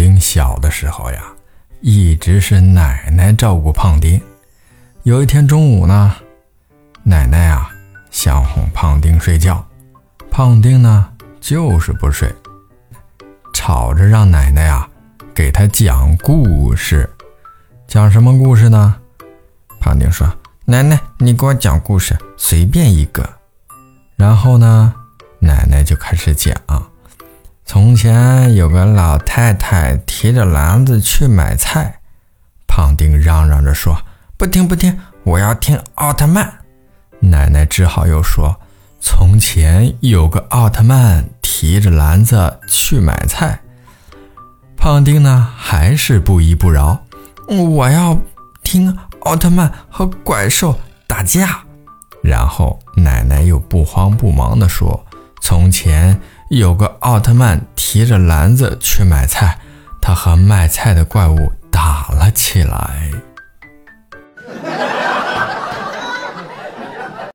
丁小的时候呀，一直是奶奶照顾胖丁。有一天中午呢，奶奶啊想哄胖丁睡觉，胖丁呢就是不睡，吵着让奶奶啊给他讲故事。讲什么故事呢？胖丁说：“奶奶，你给我讲故事，随便一个。”然后呢，奶奶就开始讲。从前有个老太太提着篮子去买菜，胖丁嚷嚷着说：“不听不听，我要听奥特曼。”奶奶只好又说：“从前有个奥特曼提着篮子去买菜。”胖丁呢还是不依不饶：“我要听奥特曼和怪兽打架。”然后奶奶又不慌不忙地说：“从前……”有个奥特曼提着篮子去买菜，他和卖菜的怪物打了起来。